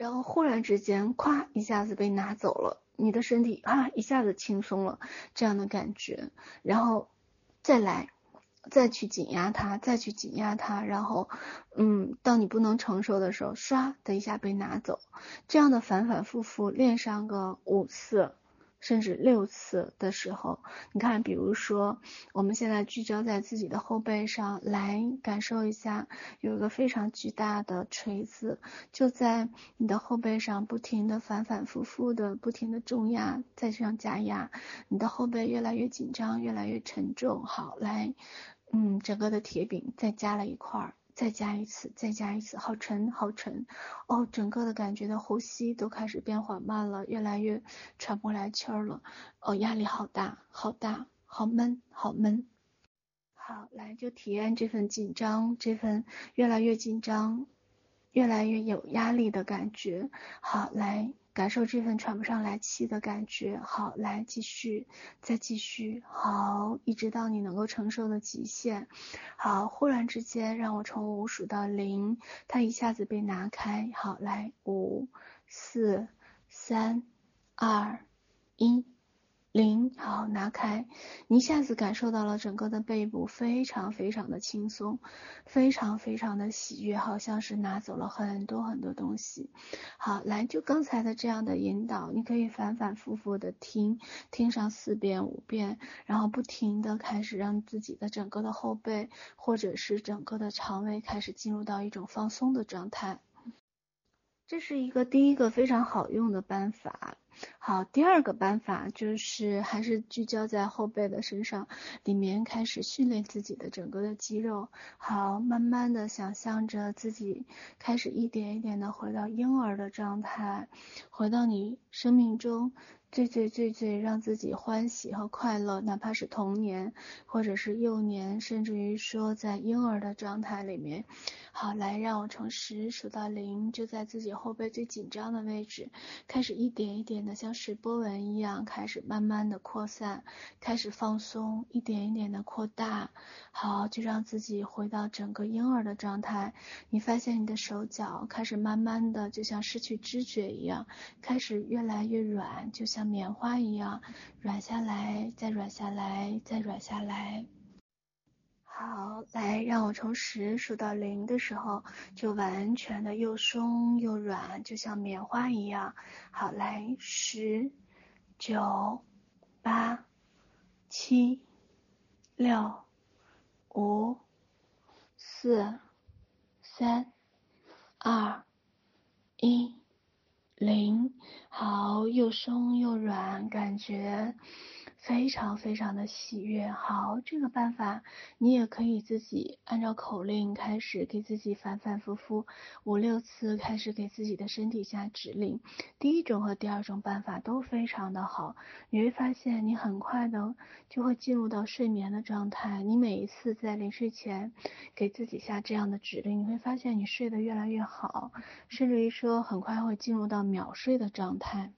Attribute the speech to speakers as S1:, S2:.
S1: 然后忽然之间，咵一下子被拿走了，你的身体啊一下子轻松了，这样的感觉，然后再来，再去紧压它，再去紧压它，然后，嗯，当你不能承受的时候，唰的一下被拿走，这样的反反复复练上个五次。甚至六次的时候，你看，比如说，我们现在聚焦在自己的后背上，来感受一下，有一个非常巨大的锤子，就在你的后背上，不停的反反复复的，不停的重压，再这样加压，你的后背越来越紧张，越来越沉重。好，来，嗯，整个的铁饼再加了一块。再加一次，再加一次，好沉，好沉，哦，整个的感觉的呼吸都开始变缓慢了，越来越喘不过来气儿了，哦，压力好大，好大，好闷，好闷。好，来就体验这份紧张，这份越来越紧张，越来越有压力的感觉。好，来。感受这份喘不上来气的感觉，好，来继续，再继续，好，一直到你能够承受的极限，好，忽然之间让我从五数到零，它一下子被拿开，好，来五、四、三、二、一。拿开，你一下子感受到了整个的背部非常非常的轻松，非常非常的喜悦，好像是拿走了很多很多东西。好，来，就刚才的这样的引导，你可以反反复复的听，听上四遍五遍，然后不停的开始让自己的整个的后背或者是整个的肠胃开始进入到一种放松的状态。这是一个第一个非常好用的办法。好，第二个办法就是还是聚焦在后背的身上，里面开始训练自己的整个的肌肉。好，慢慢的想象着自己开始一点一点的回到婴儿的状态，回到你生命中。最最最最让自己欢喜和快乐，哪怕是童年，或者是幼年，甚至于说在婴儿的状态里面，好，来让我从十数到零，就在自己后背最紧张的位置，开始一点一点的向像水波纹一样，开始慢慢的扩散，开始放松，一点一点的扩大，好，就让自己回到整个婴儿的状态。你发现你的手脚开始慢慢的就像失去知觉一样，开始越来越软，就像。棉花一样软下来，再软下来，再软下来。好，来，我从十数到零的时候，就完全的又松又软，就像棉花一样。好，来，十、九、八、七、六、五、四、三、二、一。零，好，又松又软，感觉非常非常的喜悦。好，这个办法你也可以自己按照口令开始给自己反反复复五六次，开始给自己的身体下指令。第一种和第二种办法都非常的好，你会发现你很快的就会进入到睡眠的状态。你每一次在临睡前给自己下这样的指令，你会发现你睡得越来越好，甚至于说很快会进入到秒睡的状态。